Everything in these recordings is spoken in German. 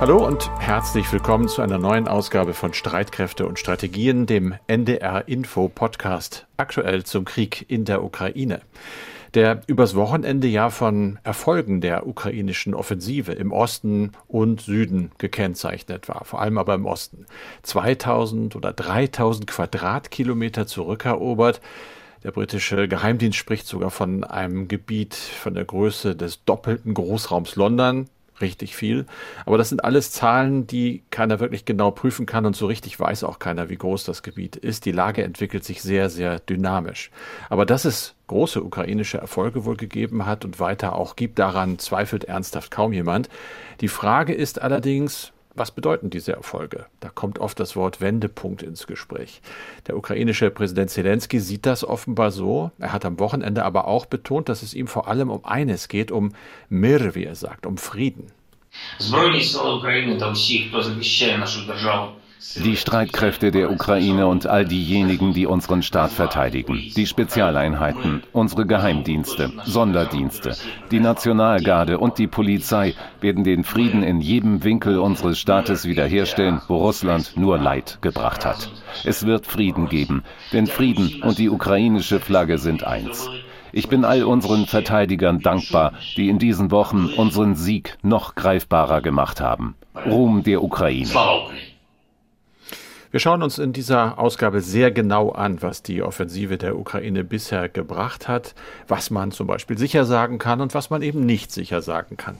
Hallo und herzlich willkommen zu einer neuen Ausgabe von Streitkräfte und Strategien, dem NDR Info Podcast, aktuell zum Krieg in der Ukraine der übers Wochenende ja von Erfolgen der ukrainischen Offensive im Osten und Süden gekennzeichnet war, vor allem aber im Osten. 2000 oder 3000 Quadratkilometer zurückerobert. Der britische Geheimdienst spricht sogar von einem Gebiet von der Größe des doppelten Großraums London, richtig viel. Aber das sind alles Zahlen, die keiner wirklich genau prüfen kann und so richtig weiß auch keiner, wie groß das Gebiet ist. Die Lage entwickelt sich sehr, sehr dynamisch. Aber dass es große ukrainische Erfolge wohl gegeben hat und weiter auch gibt, daran zweifelt ernsthaft kaum jemand. Die Frage ist allerdings, was bedeuten diese Erfolge? Da kommt oft das Wort Wendepunkt ins Gespräch. Der ukrainische Präsident Zelensky sieht das offenbar so. Er hat am Wochenende aber auch betont, dass es ihm vor allem um eines geht, um Mir, wie er sagt, um Frieden. Збройні сили України та всі, хто захищає нашу державу, die Streitkräfte der Ukraine und all diejenigen, die unseren Staat verteidigen, die Spezialeinheiten, unsere Geheimdienste, Sonderdienste, die Nationalgarde und die Polizei werden den Frieden in jedem Winkel unseres Staates wiederherstellen, wo Russland nur Leid gebracht hat. Es wird Frieden geben, denn Frieden und die ukrainische Flagge sind eins. Ich bin all unseren Verteidigern dankbar, die in diesen Wochen unseren Sieg noch greifbarer gemacht haben. Ruhm der Ukraine. Wir schauen uns in dieser Ausgabe sehr genau an, was die Offensive der Ukraine bisher gebracht hat, was man zum Beispiel sicher sagen kann und was man eben nicht sicher sagen kann.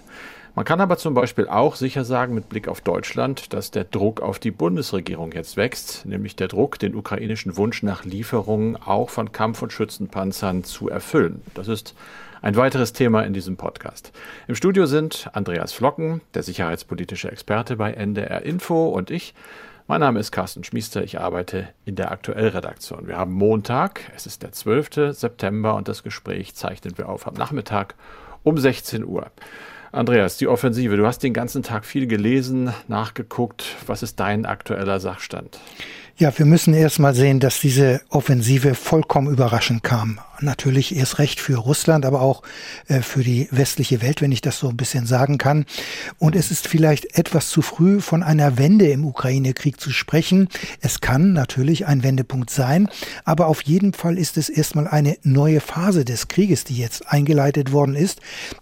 Man kann aber zum Beispiel auch sicher sagen, mit Blick auf Deutschland, dass der Druck auf die Bundesregierung jetzt wächst, nämlich der Druck, den ukrainischen Wunsch nach Lieferungen auch von Kampf- und Schützenpanzern zu erfüllen. Das ist ein weiteres Thema in diesem Podcast. Im Studio sind Andreas Flocken, der sicherheitspolitische Experte bei NDR Info und ich, mein Name ist Carsten Schmiester, ich arbeite in der Aktuellredaktion. Wir haben Montag, es ist der 12. September und das Gespräch zeichnen wir auf am Nachmittag um 16 Uhr. Andreas, die Offensive, du hast den ganzen Tag viel gelesen, nachgeguckt. Was ist dein aktueller Sachstand? Ja, wir müssen erst mal sehen, dass diese Offensive vollkommen überraschend kam. Natürlich erst recht für Russland, aber auch äh, für die westliche Welt, wenn ich das so ein bisschen sagen kann. Und es ist vielleicht etwas zu früh, von einer Wende im Ukraine-Krieg zu sprechen. Es kann natürlich ein Wendepunkt sein, aber auf jeden Fall ist es erstmal eine neue Phase des Krieges, die jetzt eingeleitet worden ist.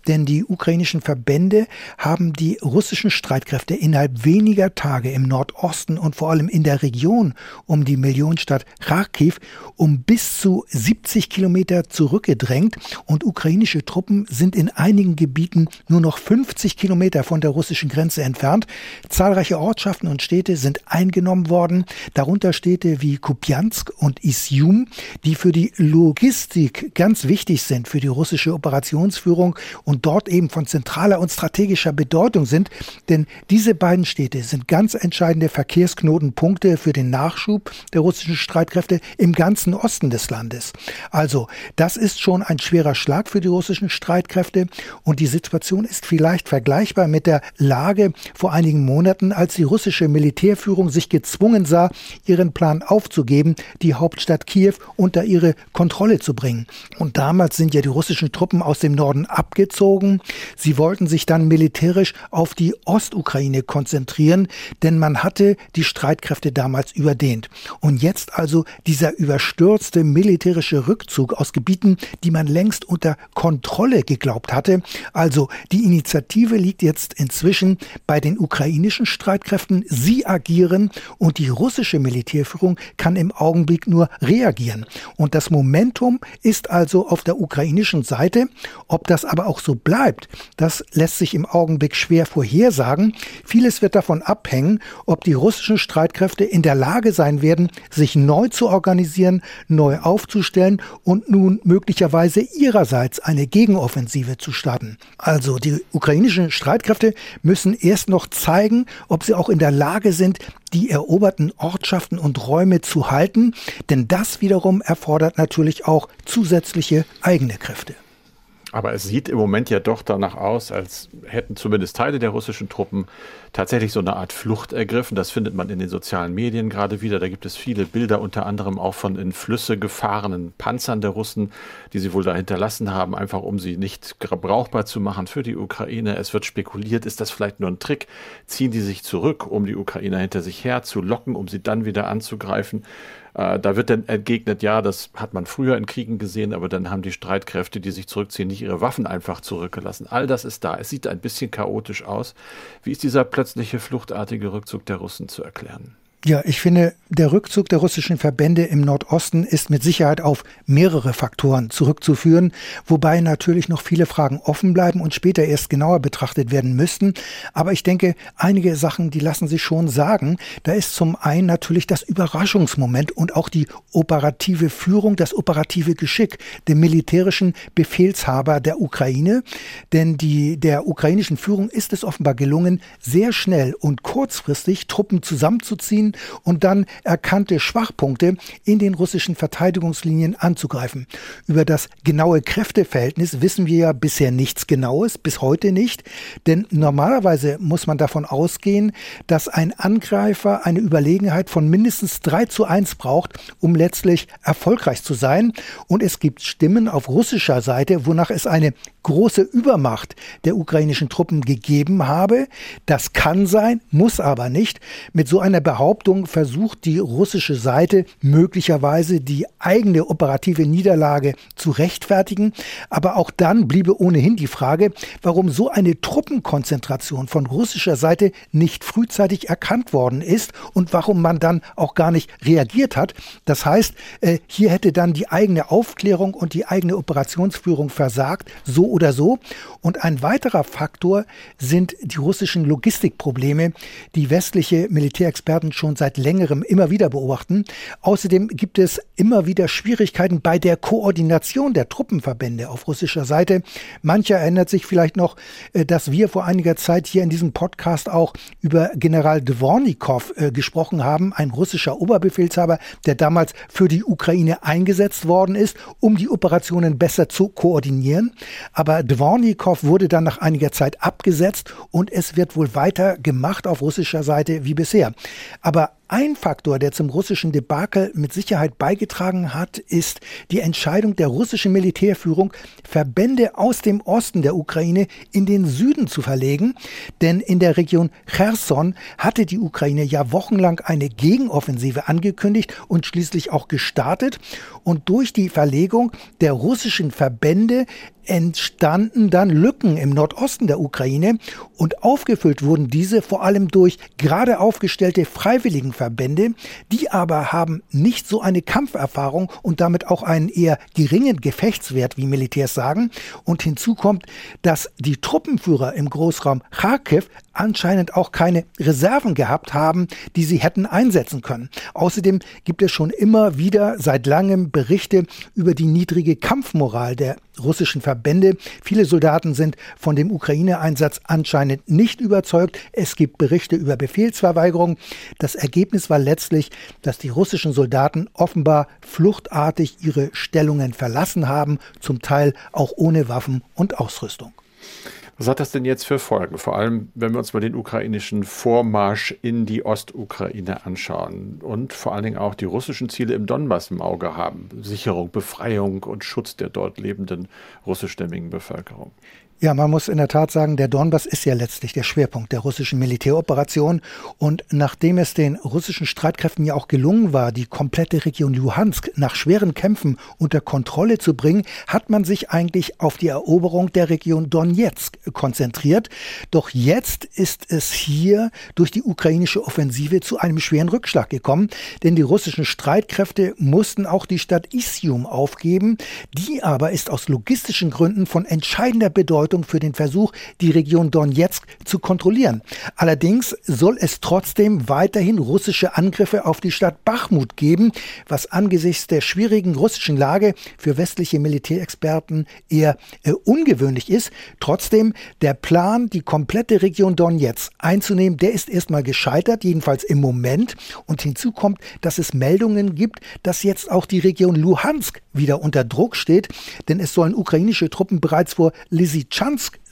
Denn die ukrainischen Verbände haben die russischen Streitkräfte innerhalb weniger Tage im Nordosten und vor allem in der Region um die Millionenstadt Kharkiv um bis zu 70 Kilometer zurückgedrängt und ukrainische Truppen sind in einigen Gebieten nur noch 50 Kilometer von der russischen Grenze entfernt. Zahlreiche Ortschaften und Städte sind eingenommen worden, darunter Städte wie Kupiansk und Isium, die für die Logistik ganz wichtig sind, für die russische Operationsführung und dort eben von zentraler und strategischer Bedeutung sind, denn diese beiden Städte sind ganz entscheidende Verkehrsknotenpunkte für den Nachschub der russischen Streitkräfte im ganzen Osten des Landes. Also, das ist schon ein schwerer Schlag für die russischen Streitkräfte und die Situation ist vielleicht vergleichbar mit der Lage vor einigen Monaten, als die russische Militärführung sich gezwungen sah, ihren Plan aufzugeben, die Hauptstadt Kiew unter ihre Kontrolle zu bringen. Und damals sind ja die russischen Truppen aus dem Norden abgezogen. Sie wollten sich dann militärisch auf die Ostukraine konzentrieren, denn man hatte die Streitkräfte damals überdehnt. Und jetzt also dieser überstürzte militärische Rückzug aus Gebieten, die man längst unter Kontrolle geglaubt hatte. Also die Initiative liegt jetzt inzwischen bei den ukrainischen Streitkräften. Sie agieren und die russische Militärführung kann im Augenblick nur reagieren. Und das Momentum ist also auf der ukrainischen Seite. Ob das aber auch so bleibt, das lässt sich im Augenblick schwer vorhersagen. Vieles wird davon abhängen, ob die russischen Streitkräfte in der Lage sein werden, sich neu zu organisieren, neu aufzustellen und nun möglicherweise ihrerseits eine Gegenoffensive zu starten. Also die ukrainischen Streitkräfte müssen erst noch zeigen, ob sie auch in der Lage sind, die eroberten Ortschaften und Räume zu halten, denn das wiederum erfordert natürlich auch zusätzliche eigene Kräfte. Aber es sieht im Moment ja doch danach aus, als hätten zumindest Teile der russischen Truppen tatsächlich so eine Art Flucht ergriffen. Das findet man in den sozialen Medien gerade wieder. Da gibt es viele Bilder, unter anderem auch von in Flüsse gefahrenen Panzern der Russen, die sie wohl da hinterlassen haben, einfach um sie nicht brauchbar zu machen für die Ukraine. Es wird spekuliert, ist das vielleicht nur ein Trick? Ziehen die sich zurück, um die Ukrainer hinter sich her zu locken, um sie dann wieder anzugreifen? Äh, da wird dann entgegnet, ja, das hat man früher in Kriegen gesehen, aber dann haben die Streitkräfte, die sich zurückziehen, nicht ihre Waffen einfach zurückgelassen. All das ist da. Es sieht ein bisschen chaotisch aus. Wie ist dieser plötzliche fluchtartige Rückzug der Russen zu erklären? Ja, ich finde, der Rückzug der russischen Verbände im Nordosten ist mit Sicherheit auf mehrere Faktoren zurückzuführen, wobei natürlich noch viele Fragen offen bleiben und später erst genauer betrachtet werden müssten. Aber ich denke, einige Sachen, die lassen sich schon sagen. Da ist zum einen natürlich das Überraschungsmoment und auch die operative Führung, das operative Geschick der militärischen Befehlshaber der Ukraine. Denn die, der ukrainischen Führung ist es offenbar gelungen, sehr schnell und kurzfristig Truppen zusammenzuziehen, und dann erkannte Schwachpunkte in den russischen Verteidigungslinien anzugreifen. Über das genaue Kräfteverhältnis wissen wir ja bisher nichts Genaues, bis heute nicht, denn normalerweise muss man davon ausgehen, dass ein Angreifer eine Überlegenheit von mindestens 3 zu 1 braucht, um letztlich erfolgreich zu sein. Und es gibt Stimmen auf russischer Seite, wonach es eine große Übermacht der ukrainischen Truppen gegeben habe. Das kann sein, muss aber nicht. Mit so einer Behauptung versucht die russische Seite möglicherweise die eigene operative Niederlage zu rechtfertigen. Aber auch dann bliebe ohnehin die Frage, warum so eine Truppenkonzentration von russischer Seite nicht frühzeitig erkannt worden ist und warum man dann auch gar nicht reagiert hat. Das heißt, äh, hier hätte dann die eigene Aufklärung und die eigene Operationsführung versagt. So oder so. Und ein weiterer Faktor sind die russischen Logistikprobleme, die westliche Militärexperten schon seit längerem immer wieder beobachten. Außerdem gibt es immer wieder Schwierigkeiten bei der Koordination der Truppenverbände auf russischer Seite. Mancher erinnert sich vielleicht noch, äh, dass wir vor einiger Zeit hier in diesem Podcast auch über General Dvornikow äh, gesprochen haben, ein russischer Oberbefehlshaber, der damals für die Ukraine eingesetzt worden ist, um die Operationen besser zu koordinieren. Aber Dvornikow wurde dann nach einiger Zeit abgesetzt und es wird wohl weiter gemacht auf russischer Seite wie bisher. Aber ein Faktor, der zum russischen Debakel mit Sicherheit beigetragen hat, ist die Entscheidung der russischen Militärführung, Verbände aus dem Osten der Ukraine in den Süden zu verlegen. Denn in der Region Cherson hatte die Ukraine ja wochenlang eine Gegenoffensive angekündigt und schließlich auch gestartet. Und durch die Verlegung der russischen Verbände entstanden dann Lücken im Nordosten der Ukraine und aufgefüllt wurden diese vor allem durch gerade aufgestellte Freiwilligenverbände, die aber haben nicht so eine Kampferfahrung und damit auch einen eher geringen Gefechtswert, wie Militärs sagen. Und hinzu kommt, dass die Truppenführer im Großraum Kharkiv anscheinend auch keine Reserven gehabt haben, die sie hätten einsetzen können. Außerdem gibt es schon immer wieder seit langem Berichte über die niedrige Kampfmoral der russischen Verbände. Viele Soldaten sind von dem Ukraine-Einsatz anscheinend nicht überzeugt. Es gibt Berichte über Befehlsverweigerung. Das Ergebnis war letztlich, dass die russischen Soldaten offenbar fluchtartig ihre Stellungen verlassen haben, zum Teil auch ohne Waffen und Ausrüstung. Was hat das denn jetzt für Folgen? Vor allem, wenn wir uns mal den ukrainischen Vormarsch in die Ostukraine anschauen und vor allen Dingen auch die russischen Ziele im Donbass im Auge haben. Sicherung, Befreiung und Schutz der dort lebenden russischstämmigen Bevölkerung. Ja, man muss in der Tat sagen, der Donbass ist ja letztlich der Schwerpunkt der russischen Militäroperation. Und nachdem es den russischen Streitkräften ja auch gelungen war, die komplette Region Luhansk nach schweren Kämpfen unter Kontrolle zu bringen, hat man sich eigentlich auf die Eroberung der Region Donetsk konzentriert. Doch jetzt ist es hier durch die ukrainische Offensive zu einem schweren Rückschlag gekommen, denn die russischen Streitkräfte mussten auch die Stadt Isium aufgeben. Die aber ist aus logistischen Gründen von entscheidender Bedeutung Bedeutung für den Versuch, die Region Donetsk zu kontrollieren. Allerdings soll es trotzdem weiterhin russische Angriffe auf die Stadt Bachmut geben, was angesichts der schwierigen russischen Lage für westliche Militärexperten eher äh, ungewöhnlich ist. Trotzdem, der Plan, die komplette Region Donetsk einzunehmen, der ist erstmal gescheitert, jedenfalls im Moment. Und hinzu kommt, dass es Meldungen gibt, dass jetzt auch die Region Luhansk wieder unter Druck steht, denn es sollen ukrainische Truppen bereits vor Lysychansk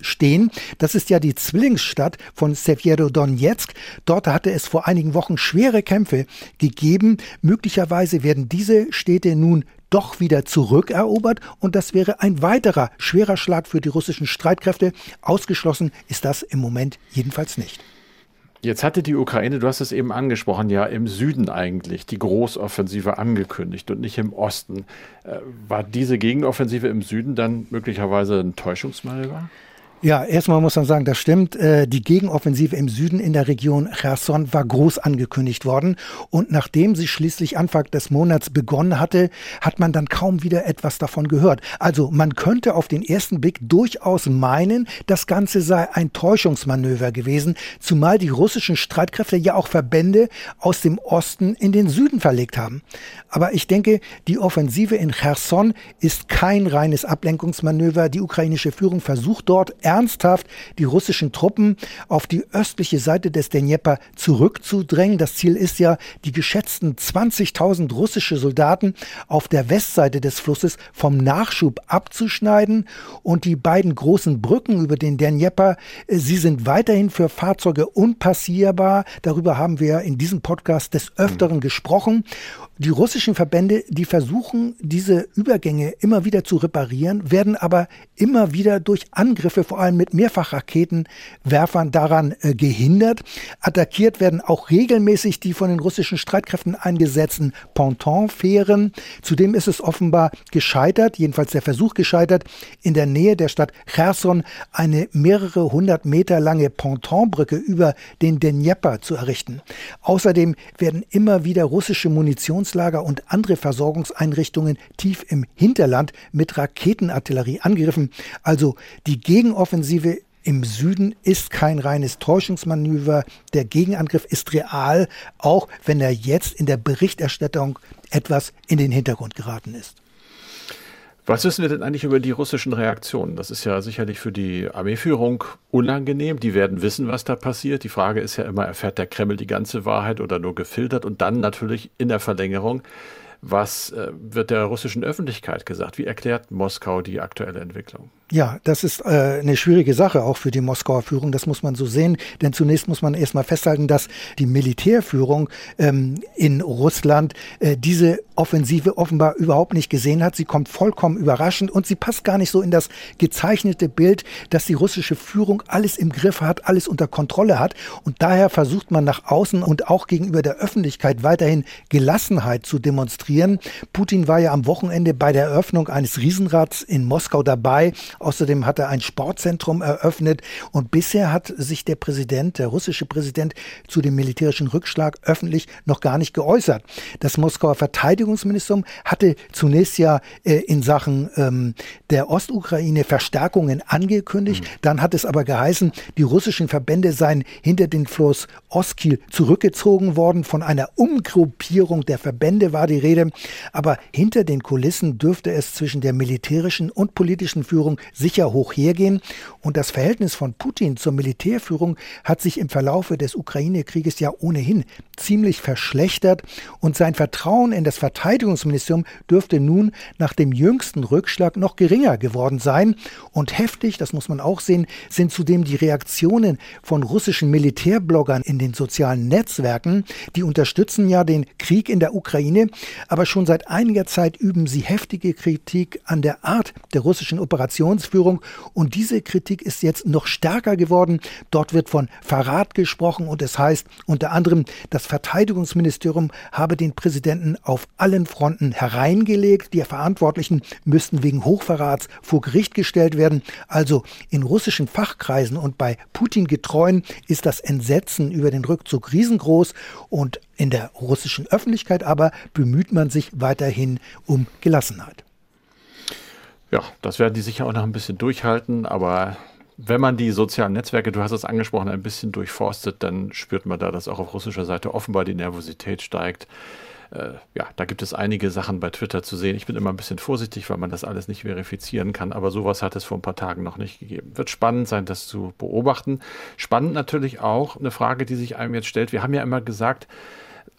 stehen. Das ist ja die Zwillingsstadt von Severo-Donetsk. Dort hatte es vor einigen Wochen schwere Kämpfe gegeben. Möglicherweise werden diese Städte nun doch wieder zurückerobert und das wäre ein weiterer schwerer Schlag für die russischen Streitkräfte. Ausgeschlossen ist das im Moment jedenfalls nicht. Jetzt hatte die Ukraine, du hast es eben angesprochen, ja im Süden eigentlich die Großoffensive angekündigt und nicht im Osten. Äh, war diese Gegenoffensive im Süden dann möglicherweise ein Täuschungsmanöver? Ja, erstmal muss man sagen, das stimmt. Äh, die Gegenoffensive im Süden in der Region Cherson war groß angekündigt worden. Und nachdem sie schließlich Anfang des Monats begonnen hatte, hat man dann kaum wieder etwas davon gehört. Also man könnte auf den ersten Blick durchaus meinen, das Ganze sei ein Täuschungsmanöver gewesen, zumal die russischen Streitkräfte ja auch Verbände aus dem Osten in den Süden verlegt haben. Aber ich denke, die Offensive in Cherson ist kein reines Ablenkungsmanöver. Die ukrainische Führung versucht dort ernsthaft, die russischen Truppen auf die östliche Seite des Dnjepr zurückzudrängen. Das Ziel ist ja, die geschätzten 20.000 russische Soldaten auf der Westseite des Flusses vom Nachschub abzuschneiden und die beiden großen Brücken über den Dnjepr, äh, sie sind weiterhin für Fahrzeuge unpassierbar. Darüber haben wir in diesem Podcast des Öfteren gesprochen. Die russischen Verbände, die versuchen, diese Übergänge immer wieder zu reparieren, werden aber immer wieder durch Angriffe, vor allem mit Mehrfachraketenwerfern, daran äh, gehindert. Attackiert werden auch regelmäßig die von den russischen Streitkräften eingesetzten Pontonfähren. Zudem ist es offenbar gescheitert, jedenfalls der Versuch gescheitert, in der Nähe der Stadt Cherson eine mehrere hundert Meter lange Pontonbrücke über den Dnjepr zu errichten. Außerdem werden immer wieder russische Munitions Munitionslager und andere Versorgungseinrichtungen tief im Hinterland mit Raketenartillerie angegriffen. Also die Gegenoffensive im Süden ist kein reines Täuschungsmanöver. Der Gegenangriff ist real, auch wenn er jetzt in der Berichterstattung etwas in den Hintergrund geraten ist. Was wissen wir denn eigentlich über die russischen Reaktionen? Das ist ja sicherlich für die Armeeführung unangenehm. Die werden wissen, was da passiert. Die Frage ist ja immer, erfährt der Kreml die ganze Wahrheit oder nur gefiltert? Und dann natürlich in der Verlängerung, was äh, wird der russischen Öffentlichkeit gesagt? Wie erklärt Moskau die aktuelle Entwicklung? Ja, das ist äh, eine schwierige Sache auch für die Moskauer Führung. Das muss man so sehen. Denn zunächst muss man erstmal festhalten, dass die Militärführung ähm, in Russland äh, diese Offensive offenbar überhaupt nicht gesehen hat. Sie kommt vollkommen überraschend und sie passt gar nicht so in das gezeichnete Bild, dass die russische Führung alles im Griff hat, alles unter Kontrolle hat. Und daher versucht man nach außen und auch gegenüber der Öffentlichkeit weiterhin Gelassenheit zu demonstrieren. Putin war ja am Wochenende bei der Eröffnung eines Riesenrads in Moskau dabei Außerdem hat er ein Sportzentrum eröffnet und bisher hat sich der Präsident, der russische Präsident, zu dem militärischen Rückschlag öffentlich noch gar nicht geäußert. Das Moskauer Verteidigungsministerium hatte zunächst ja äh, in Sachen ähm, der Ostukraine Verstärkungen angekündigt. Mhm. Dann hat es aber geheißen, die russischen Verbände seien hinter den Fluss Oskil zurückgezogen worden. Von einer Umgruppierung der Verbände war die Rede. Aber hinter den Kulissen dürfte es zwischen der militärischen und politischen Führung sicher hoch hergehen. Und das Verhältnis von Putin zur Militärführung hat sich im Verlaufe des Ukraine-Krieges ja ohnehin ziemlich verschlechtert. Und sein Vertrauen in das Verteidigungsministerium dürfte nun nach dem jüngsten Rückschlag noch geringer geworden sein. Und heftig, das muss man auch sehen, sind zudem die Reaktionen von russischen Militärbloggern in den sozialen Netzwerken. Die unterstützen ja den Krieg in der Ukraine, aber schon seit einiger Zeit üben sie heftige Kritik an der Art der russischen Operationsführung. Und diese Kritik ist jetzt noch stärker geworden. Dort wird von Verrat gesprochen und es heißt unter anderem, das Verteidigungsministerium habe den Präsidenten auf allen Fronten hereingelegt. Die Verantwortlichen müssten wegen Hochverrats vor Gericht gestellt werden. Also in russischen Fachkreisen und bei Putin-Getreuen ist das Entsetzen über den Rückzug riesengroß und in der russischen Öffentlichkeit aber bemüht man sich weiterhin um Gelassenheit. Ja, das werden die sicher auch noch ein bisschen durchhalten, aber wenn man die sozialen Netzwerke, du hast es angesprochen, ein bisschen durchforstet, dann spürt man da, dass auch auf russischer Seite offenbar die Nervosität steigt. Äh, ja, da gibt es einige Sachen bei Twitter zu sehen. Ich bin immer ein bisschen vorsichtig, weil man das alles nicht verifizieren kann, aber sowas hat es vor ein paar Tagen noch nicht gegeben. Wird spannend sein, das zu beobachten. Spannend natürlich auch eine Frage, die sich einem jetzt stellt. Wir haben ja immer gesagt,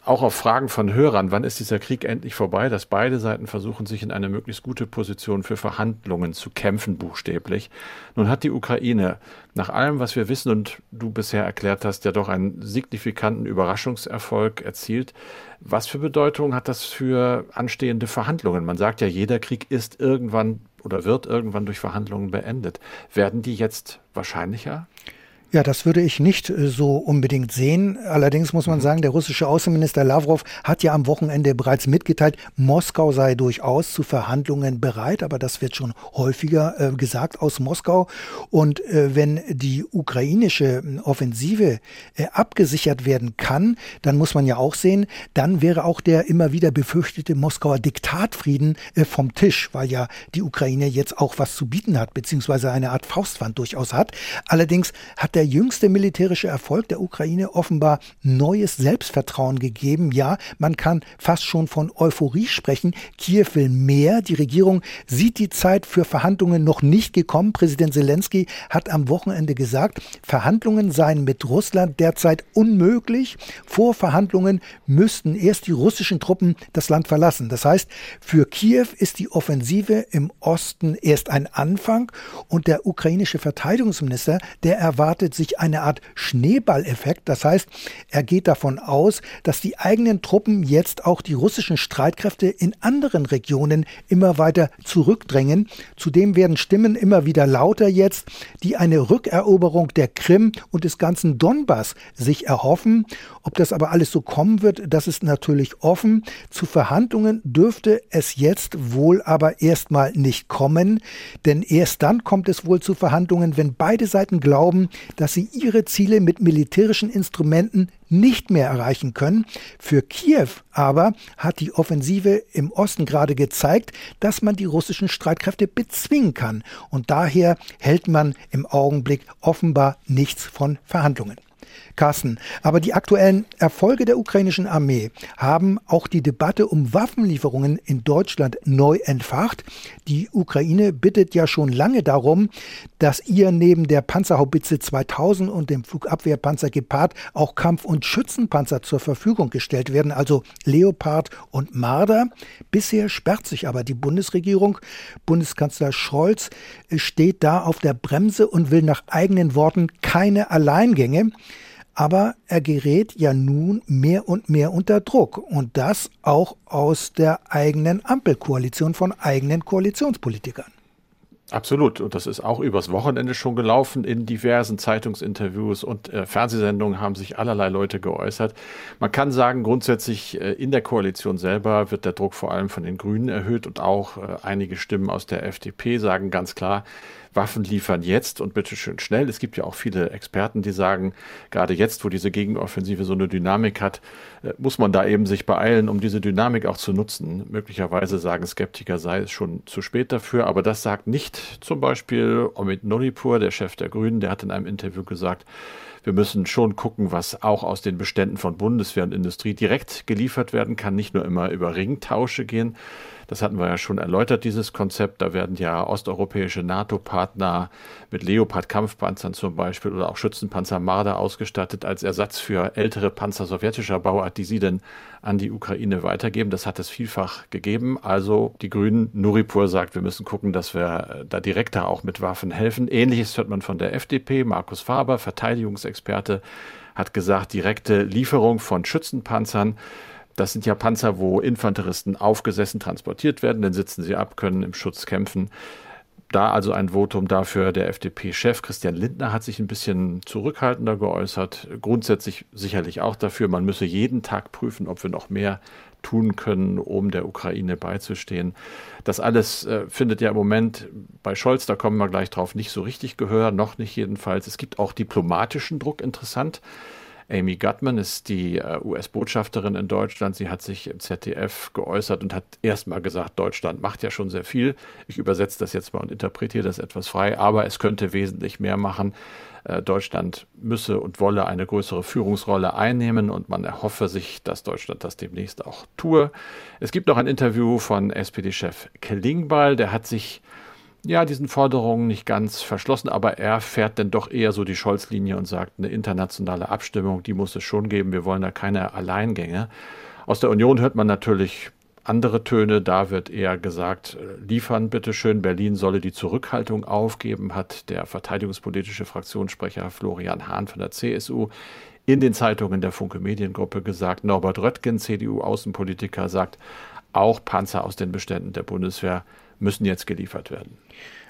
auch auf Fragen von Hörern, wann ist dieser Krieg endlich vorbei, dass beide Seiten versuchen, sich in eine möglichst gute Position für Verhandlungen zu kämpfen, buchstäblich. Nun hat die Ukraine nach allem, was wir wissen und du bisher erklärt hast, ja doch einen signifikanten Überraschungserfolg erzielt. Was für Bedeutung hat das für anstehende Verhandlungen? Man sagt ja, jeder Krieg ist irgendwann oder wird irgendwann durch Verhandlungen beendet. Werden die jetzt wahrscheinlicher? Ja, das würde ich nicht äh, so unbedingt sehen. Allerdings muss man mhm. sagen, der russische Außenminister Lavrov hat ja am Wochenende bereits mitgeteilt, Moskau sei durchaus zu Verhandlungen bereit, aber das wird schon häufiger äh, gesagt aus Moskau. Und äh, wenn die ukrainische äh, Offensive äh, abgesichert werden kann, dann muss man ja auch sehen, dann wäre auch der immer wieder befürchtete Moskauer Diktatfrieden äh, vom Tisch, weil ja die Ukraine jetzt auch was zu bieten hat, beziehungsweise eine Art Faustwand durchaus hat. Allerdings hat der jüngste militärische Erfolg der Ukraine offenbar neues Selbstvertrauen gegeben. Ja, man kann fast schon von Euphorie sprechen. Kiew will mehr. Die Regierung sieht die Zeit für Verhandlungen noch nicht gekommen. Präsident Zelensky hat am Wochenende gesagt, Verhandlungen seien mit Russland derzeit unmöglich. Vor Verhandlungen müssten erst die russischen Truppen das Land verlassen. Das heißt, für Kiew ist die Offensive im Osten erst ein Anfang und der ukrainische Verteidigungsminister, der erwartet erwartet sich eine Art Schneeballeffekt. Das heißt, er geht davon aus, dass die eigenen Truppen jetzt auch die russischen Streitkräfte in anderen Regionen immer weiter zurückdrängen. Zudem werden Stimmen immer wieder lauter jetzt, die eine Rückeroberung der Krim und des ganzen Donbass sich erhoffen. Ob das aber alles so kommen wird, das ist natürlich offen. Zu Verhandlungen dürfte es jetzt wohl aber erstmal nicht kommen, denn erst dann kommt es wohl zu Verhandlungen, wenn beide Seiten glauben, dass sie ihre Ziele mit militärischen Instrumenten nicht mehr erreichen können. Für Kiew aber hat die Offensive im Osten gerade gezeigt, dass man die russischen Streitkräfte bezwingen kann. Und daher hält man im Augenblick offenbar nichts von Verhandlungen. Carsten. Aber die aktuellen Erfolge der ukrainischen Armee haben auch die Debatte um Waffenlieferungen in Deutschland neu entfacht. Die Ukraine bittet ja schon lange darum, dass ihr neben der Panzerhaubitze 2000 und dem Flugabwehrpanzer Gepard auch Kampf- und Schützenpanzer zur Verfügung gestellt werden, also Leopard und Marder. Bisher sperrt sich aber die Bundesregierung. Bundeskanzler Scholz steht da auf der Bremse und will nach eigenen Worten keine Alleingänge. Aber er gerät ja nun mehr und mehr unter Druck und das auch aus der eigenen Ampelkoalition von eigenen Koalitionspolitikern. Absolut. Und das ist auch übers Wochenende schon gelaufen. In diversen Zeitungsinterviews und äh, Fernsehsendungen haben sich allerlei Leute geäußert. Man kann sagen, grundsätzlich äh, in der Koalition selber wird der Druck vor allem von den Grünen erhöht und auch äh, einige Stimmen aus der FDP sagen ganz klar, Waffen liefern jetzt und bitte schön schnell. Es gibt ja auch viele Experten, die sagen, gerade jetzt, wo diese Gegenoffensive so eine Dynamik hat, äh, muss man da eben sich beeilen, um diese Dynamik auch zu nutzen. Möglicherweise sagen Skeptiker, sei es schon zu spät dafür, aber das sagt nicht zum Beispiel Omid Nolipur, der Chef der Grünen, der hat in einem Interview gesagt, wir müssen schon gucken, was auch aus den Beständen von Bundeswehr und Industrie direkt geliefert werden kann, nicht nur immer über Ringtausche gehen. Das hatten wir ja schon erläutert, dieses Konzept. Da werden ja osteuropäische NATO-Partner mit Leopard-Kampfpanzern zum Beispiel oder auch Schützenpanzer Marder ausgestattet als Ersatz für ältere Panzer sowjetischer Bauart, die sie dann an die Ukraine weitergeben. Das hat es vielfach gegeben. Also die Grünen, Nuripur sagt, wir müssen gucken, dass wir da direkter auch mit Waffen helfen. Ähnliches hört man von der FDP. Markus Faber, Verteidigungsexperte, hat gesagt, direkte Lieferung von Schützenpanzern das sind ja Panzer, wo Infanteristen aufgesessen transportiert werden, dann sitzen sie ab, können im Schutz kämpfen. Da also ein Votum dafür. Der FDP-Chef Christian Lindner hat sich ein bisschen zurückhaltender geäußert. Grundsätzlich sicherlich auch dafür, man müsse jeden Tag prüfen, ob wir noch mehr tun können, um der Ukraine beizustehen. Das alles äh, findet ja im Moment bei Scholz, da kommen wir gleich drauf, nicht so richtig Gehör, noch nicht jedenfalls. Es gibt auch diplomatischen Druck, interessant. Amy Gutman ist die äh, US-Botschafterin in Deutschland. Sie hat sich im ZDF geäußert und hat erstmal gesagt, Deutschland macht ja schon sehr viel. Ich übersetze das jetzt mal und interpretiere das etwas frei, aber es könnte wesentlich mehr machen. Äh, Deutschland müsse und wolle eine größere Führungsrolle einnehmen und man erhoffe sich, dass Deutschland das demnächst auch tue. Es gibt noch ein Interview von SPD-Chef Klingbeil, der hat sich ja, diesen Forderungen nicht ganz verschlossen, aber er fährt denn doch eher so die Scholz-Linie und sagt, eine internationale Abstimmung, die muss es schon geben. Wir wollen da keine Alleingänge. Aus der Union hört man natürlich andere Töne. Da wird eher gesagt, äh, liefern bitteschön. Berlin solle die Zurückhaltung aufgeben, hat der verteidigungspolitische Fraktionssprecher Florian Hahn von der CSU in den Zeitungen der Funke Mediengruppe gesagt. Norbert Röttgen, CDU-Außenpolitiker, sagt, auch Panzer aus den Beständen der Bundeswehr müssen jetzt geliefert werden.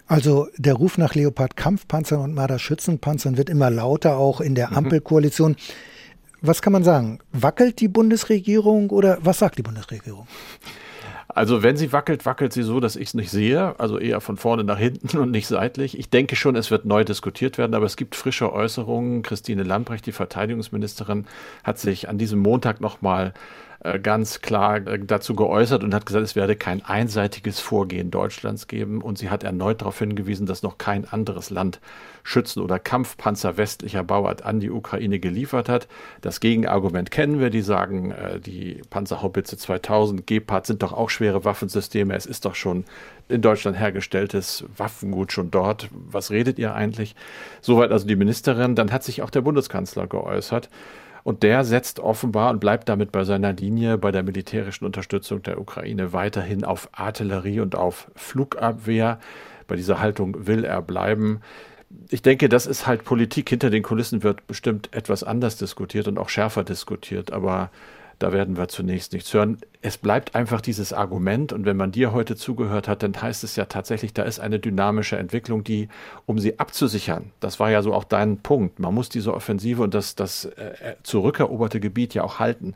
Also der Ruf nach Leopard-Kampfpanzern und Marder-Schützenpanzern wird immer lauter, auch in der mhm. Ampelkoalition. Was kann man sagen? Wackelt die Bundesregierung oder was sagt die Bundesregierung? Also wenn sie wackelt, wackelt sie so, dass ich es nicht sehe, also eher von vorne nach hinten und nicht seitlich. Ich denke schon, es wird neu diskutiert werden, aber es gibt frische Äußerungen. Christine Lambrecht, die Verteidigungsministerin, hat sich an diesem Montag nochmal ganz klar äh, dazu geäußert und hat gesagt, es werde kein einseitiges Vorgehen Deutschlands geben. Und sie hat erneut darauf hingewiesen, dass noch kein anderes Land Schützen oder Kampfpanzer westlicher Bauart an die Ukraine geliefert hat. Das Gegenargument kennen wir, die sagen, äh, die Panzerhaubitze 2000 Gepard sind doch auch schwere Waffensysteme. Es ist doch schon in Deutschland hergestelltes Waffengut schon dort. Was redet ihr eigentlich? Soweit also die Ministerin. Dann hat sich auch der Bundeskanzler geäußert. Und der setzt offenbar und bleibt damit bei seiner Linie bei der militärischen Unterstützung der Ukraine weiterhin auf Artillerie und auf Flugabwehr. Bei dieser Haltung will er bleiben. Ich denke, das ist halt Politik. Hinter den Kulissen wird bestimmt etwas anders diskutiert und auch schärfer diskutiert. Aber da werden wir zunächst nichts hören. Es bleibt einfach dieses Argument und wenn man dir heute zugehört hat, dann heißt es ja tatsächlich, da ist eine dynamische Entwicklung, die, um sie abzusichern, das war ja so auch dein Punkt, man muss diese Offensive und das, das äh, zurückeroberte Gebiet ja auch halten.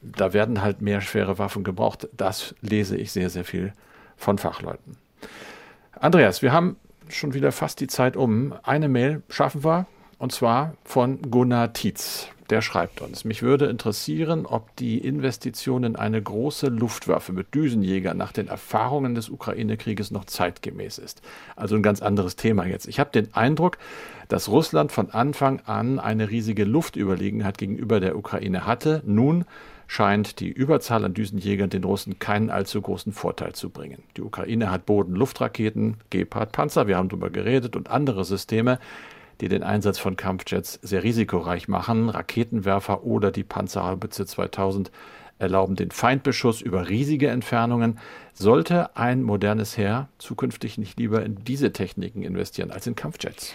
Da werden halt mehr schwere Waffen gebraucht. Das lese ich sehr, sehr viel von Fachleuten. Andreas, wir haben schon wieder fast die Zeit um. Eine Mail schaffen wir, und zwar von Gunnar Tietz der schreibt uns, mich würde interessieren, ob die Investition in eine große Luftwaffe mit Düsenjägern nach den Erfahrungen des Ukraine-Krieges noch zeitgemäß ist. Also ein ganz anderes Thema jetzt. Ich habe den Eindruck, dass Russland von Anfang an eine riesige Luftüberlegenheit gegenüber der Ukraine hatte. Nun scheint die Überzahl an Düsenjägern den Russen keinen allzu großen Vorteil zu bringen. Die Ukraine hat Boden-Luftraketen, Gepard-Panzer, wir haben darüber geredet, und andere Systeme die den Einsatz von Kampfjets sehr risikoreich machen. Raketenwerfer oder die Panzerhaubitze 2000 erlauben den Feindbeschuss über riesige Entfernungen. Sollte ein modernes Heer zukünftig nicht lieber in diese Techniken investieren als in Kampfjets?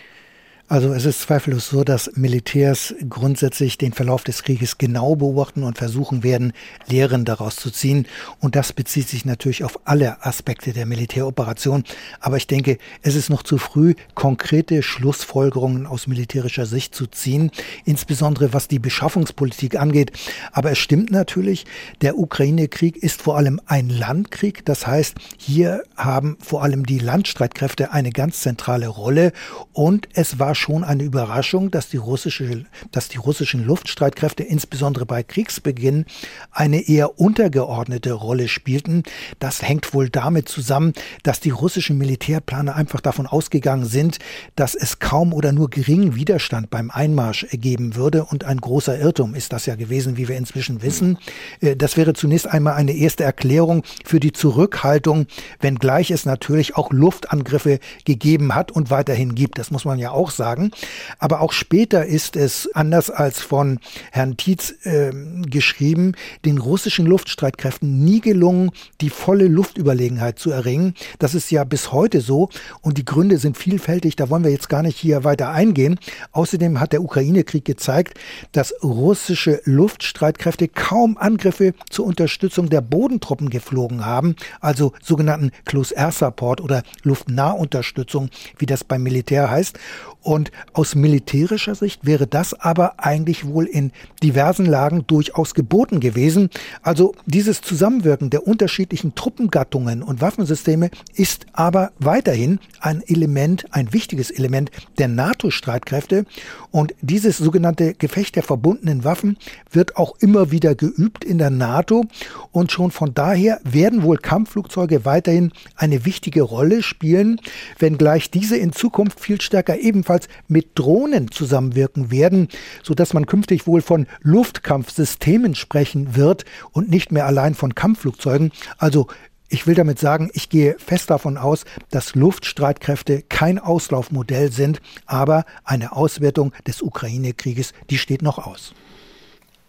Also es ist zweifellos so, dass Militärs grundsätzlich den Verlauf des Krieges genau beobachten und versuchen werden, Lehren daraus zu ziehen. Und das bezieht sich natürlich auf alle Aspekte der Militäroperation. Aber ich denke, es ist noch zu früh, konkrete Schlussfolgerungen aus militärischer Sicht zu ziehen, insbesondere was die Beschaffungspolitik angeht. Aber es stimmt natürlich, der Ukraine-Krieg ist vor allem ein Landkrieg. Das heißt, hier haben vor allem die Landstreitkräfte eine ganz zentrale Rolle. Und es war schon eine Überraschung, dass die, russische, dass die russischen Luftstreitkräfte insbesondere bei Kriegsbeginn eine eher untergeordnete Rolle spielten. Das hängt wohl damit zusammen, dass die russischen Militärplaner einfach davon ausgegangen sind, dass es kaum oder nur geringen Widerstand beim Einmarsch geben würde. Und ein großer Irrtum ist das ja gewesen, wie wir inzwischen wissen. Äh, das wäre zunächst einmal eine erste Erklärung für die Zurückhaltung, wenngleich es natürlich auch Luftangriffe gegeben hat und weiterhin gibt. Das muss man ja auch sagen sagen. Aber auch später ist es, anders als von Herrn Tietz äh, geschrieben, den russischen Luftstreitkräften nie gelungen, die volle Luftüberlegenheit zu erringen. Das ist ja bis heute so und die Gründe sind vielfältig, da wollen wir jetzt gar nicht hier weiter eingehen. Außerdem hat der Ukraine-Krieg gezeigt, dass russische Luftstreitkräfte kaum Angriffe zur Unterstützung der Bodentruppen geflogen haben, also sogenannten Close Air Support oder Luftnahunterstützung, wie das beim Militär heißt. Und Und aus militärischer Sicht wäre das aber eigentlich wohl in diversen Lagen durchaus geboten gewesen. Also dieses Zusammenwirken der unterschiedlichen Truppengattungen und Waffensysteme ist aber weiterhin ein Element, ein wichtiges Element der NATO-Streitkräfte. Und dieses sogenannte Gefecht der verbundenen Waffen wird auch immer wieder geübt in der NATO. Und schon von daher werden wohl Kampfflugzeuge weiterhin eine wichtige Rolle spielen, wenngleich diese in Zukunft viel stärker ebenfalls mit Drohnen zusammenwirken werden, sodass man künftig wohl von Luftkampfsystemen sprechen wird und nicht mehr allein von Kampfflugzeugen. Also ich will damit sagen, ich gehe fest davon aus, dass Luftstreitkräfte kein Auslaufmodell sind, aber eine Auswertung des Ukraine-Krieges, die steht noch aus.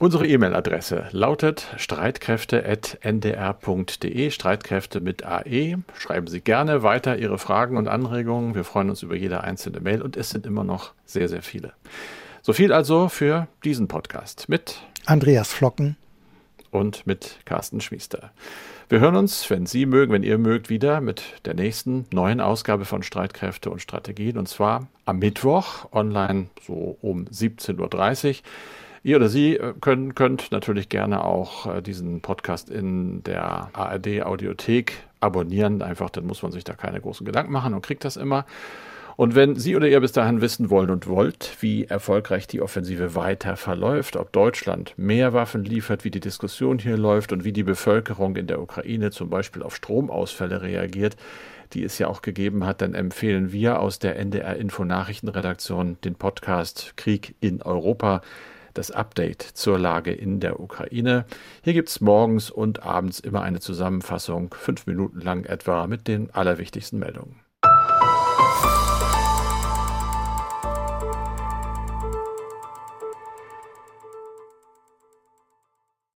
Unsere E-Mail-Adresse lautet streitkräfte.ndr.de, Streitkräfte mit AE. Schreiben Sie gerne weiter Ihre Fragen und Anregungen. Wir freuen uns über jede einzelne Mail und es sind immer noch sehr, sehr viele. So viel also für diesen Podcast mit Andreas Flocken und mit Carsten Schmiester. Wir hören uns, wenn Sie mögen, wenn ihr mögt, wieder mit der nächsten neuen Ausgabe von Streitkräfte und Strategien und zwar am Mittwoch online so um 17.30 Uhr. Ihr oder Sie äh, können, könnt natürlich gerne auch äh, diesen Podcast in der ARD Audiothek abonnieren. Einfach, dann muss man sich da keine großen Gedanken machen und kriegt das immer. Und wenn Sie oder ihr bis dahin wissen wollen und wollt, wie erfolgreich die Offensive weiter verläuft, ob Deutschland mehr Waffen liefert, wie die Diskussion hier läuft und wie die Bevölkerung in der Ukraine zum Beispiel auf Stromausfälle reagiert, die es ja auch gegeben hat, dann empfehlen wir aus der NDR Info Nachrichtenredaktion den Podcast Krieg in Europa das Update zur Lage in der Ukraine. Hier gibt es morgens und abends immer eine Zusammenfassung, fünf Minuten lang etwa, mit den allerwichtigsten Meldungen.